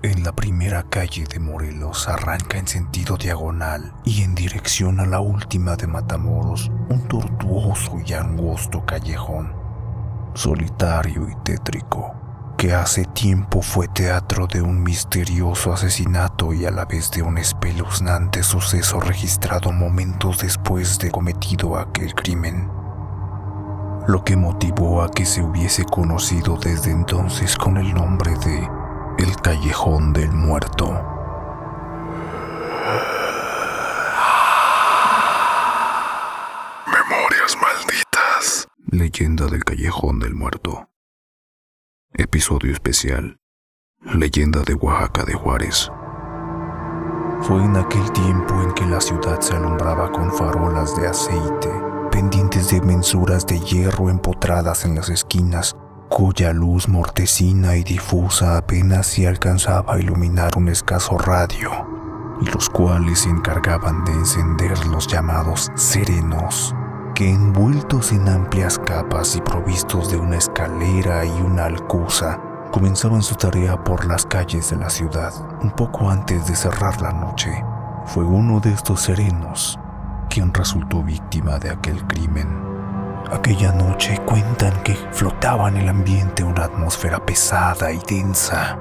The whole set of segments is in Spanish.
En la primera calle de Morelos arranca en sentido diagonal y en dirección a la última de Matamoros, un tortuoso y angosto callejón, solitario y tétrico, que hace tiempo fue teatro de un misterioso asesinato y a la vez de un espeluznante suceso registrado momentos después de cometido aquel crimen. Lo que motivó a que se hubiese conocido desde entonces con el nombre de El Callejón del Muerto. Memorias malditas. Leyenda del Callejón del Muerto. Episodio especial. Leyenda de Oaxaca de Juárez. Fue en aquel tiempo en que la ciudad se alumbraba con farolas de aceite pendientes de mensuras de hierro empotradas en las esquinas, cuya luz mortecina y difusa apenas si alcanzaba a iluminar un escaso radio, y los cuales se encargaban de encender los llamados serenos, que envueltos en amplias capas y provistos de una escalera y una alcusa, comenzaban su tarea por las calles de la ciudad un poco antes de cerrar la noche. Fue uno de estos serenos quien resultó víctima de aquel crimen. Aquella noche cuentan que flotaba en el ambiente una atmósfera pesada y densa.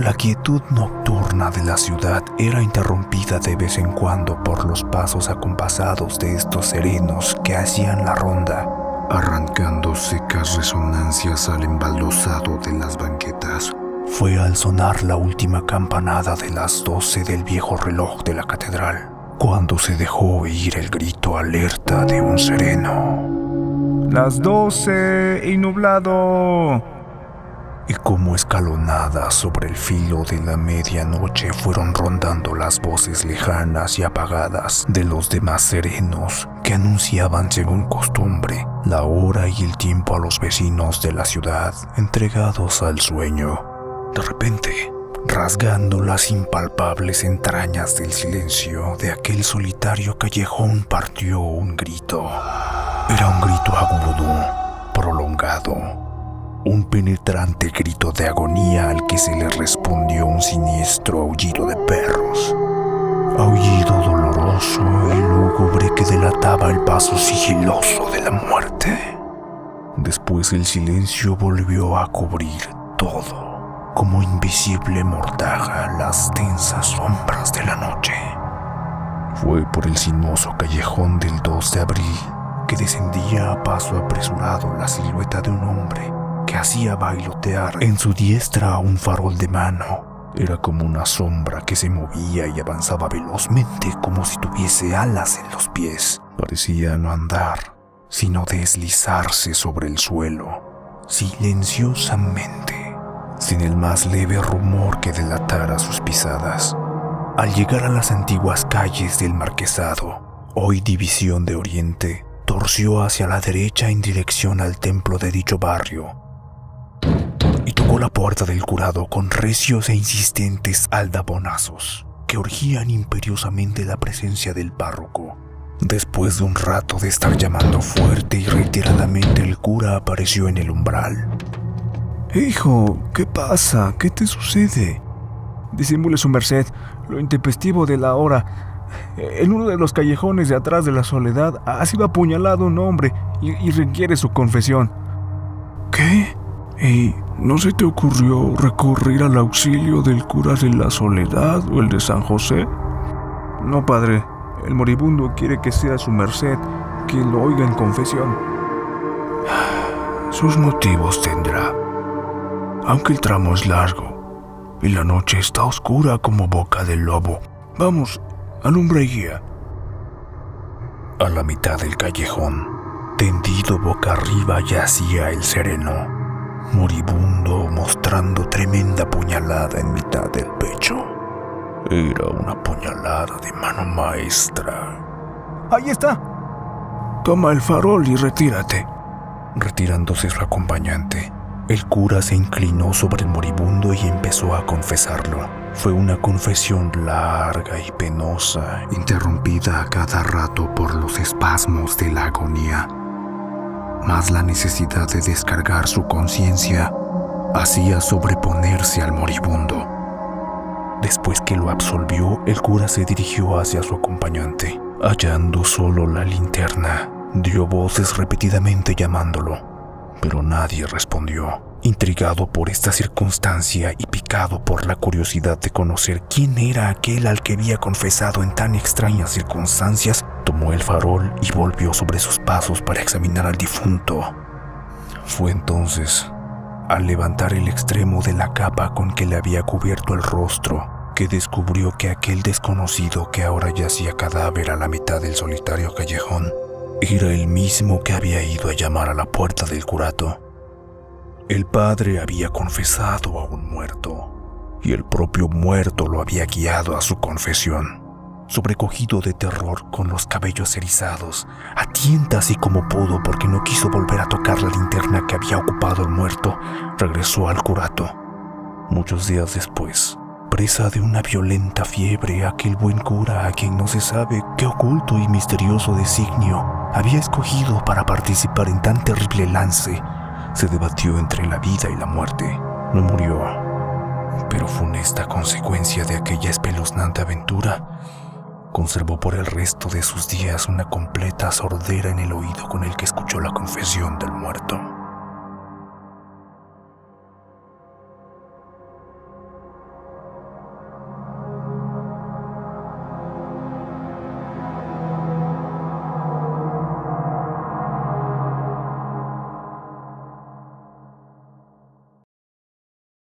La quietud nocturna de la ciudad era interrumpida de vez en cuando por los pasos acompasados de estos serenos que hacían la ronda, arrancando secas resonancias al embaldosado de las banquetas. Fue al sonar la última campanada de las doce del viejo reloj de la catedral cuando se dejó oír el grito alerta de un sereno. Las doce y nublado. Y como escalonadas sobre el filo de la medianoche fueron rondando las voces lejanas y apagadas de los demás serenos que anunciaban según costumbre la hora y el tiempo a los vecinos de la ciudad entregados al sueño. De repente, rasgando las impalpables entrañas del silencio de aquel solitario callejón partió un grito. Era un grito agudo, prolongado, un penetrante grito de agonía al que se le respondió un siniestro aullido de perros. Aullido doloroso y lúgubre que delataba el paso sigiloso de la muerte. Después el silencio volvió a cubrir todo como invisible mortaja las densas sombras de la noche. Fue por el sinuoso callejón del 2 de abril que descendía a paso apresurado la silueta de un hombre que hacía bailotear en su diestra un farol de mano. Era como una sombra que se movía y avanzaba velozmente como si tuviese alas en los pies. Parecía no andar, sino deslizarse sobre el suelo, silenciosamente sin el más leve rumor que delatara sus pisadas. Al llegar a las antiguas calles del Marquesado, hoy División de Oriente, torció hacia la derecha en dirección al templo de dicho barrio y tocó la puerta del curado con recios e insistentes aldabonazos que urgían imperiosamente la presencia del párroco. Después de un rato de estar llamando fuerte y reiteradamente, el cura apareció en el umbral Hijo, ¿qué pasa? ¿Qué te sucede? Disimule su merced lo intempestivo de la hora. En uno de los callejones de atrás de la soledad ha sido apuñalado un hombre y, requiere su confesión. ¿Qué? ¿Y no se te ocurrió recurrir al auxilio del cura de la soledad o el de San José? No, padre. El moribundo quiere que sea su merced quien lo oiga en confesión. Sus motivos tendrá aunque el tramo es largo y la noche está oscura como boca del lobo. Vamos, alumbra y guía. A la mitad del callejón, tendido boca arriba, yacía el sereno, moribundo, mostrando tremenda puñalada en mitad del pecho. Era una puñalada de mano maestra. ¡Ahí está! Toma el farol y retírate. Retirándose su acompañante, el cura se inclinó sobre el moribundo y empezó a confesarlo. Fue una confesión larga y penosa, interrumpida a cada rato por los espasmos de la agonía. Mas la necesidad de descargar su conciencia hacía sobreponerse al moribundo. después que lo absolvió, el cura se dirigió hacia su acompañante. Hallando solo la linterna, dio voces repetidamente llamándolo, pero nadie respondió. Intrigado por esta circunstancia y picado por la curiosidad de conocer quién era aquel al que había confesado en tan extrañas circunstancias, tomó el farol y volvió sobre sus pasos para examinar al difunto. Fue entonces, al levantar el extremo de la capa con que le había cubierto el rostro, que descubrió que aquel desconocido que ahora yacía cadáver a la mitad del solitario callejón era el mismo que había ido a llamar a la puerta del curato. El padre había confesado a un muerto, y el propio muerto lo había guiado a su confesión. Sobrecogido de terror, con los cabellos erizados, a tientas y como pudo porque no quiso volver a tocar la linterna que había ocupado el muerto, regresó al curato. Muchos días después, presa de una violenta fiebre, aquel buen cura a quien no se sabe qué oculto y misterioso designio había escogido para participar en tan terrible lance, se debatió entre la vida y la muerte. No murió, pero funesta consecuencia de aquella espeluznante aventura, conservó por el resto de sus días una completa sordera en el oído con el que escuchó la confesión del muerto.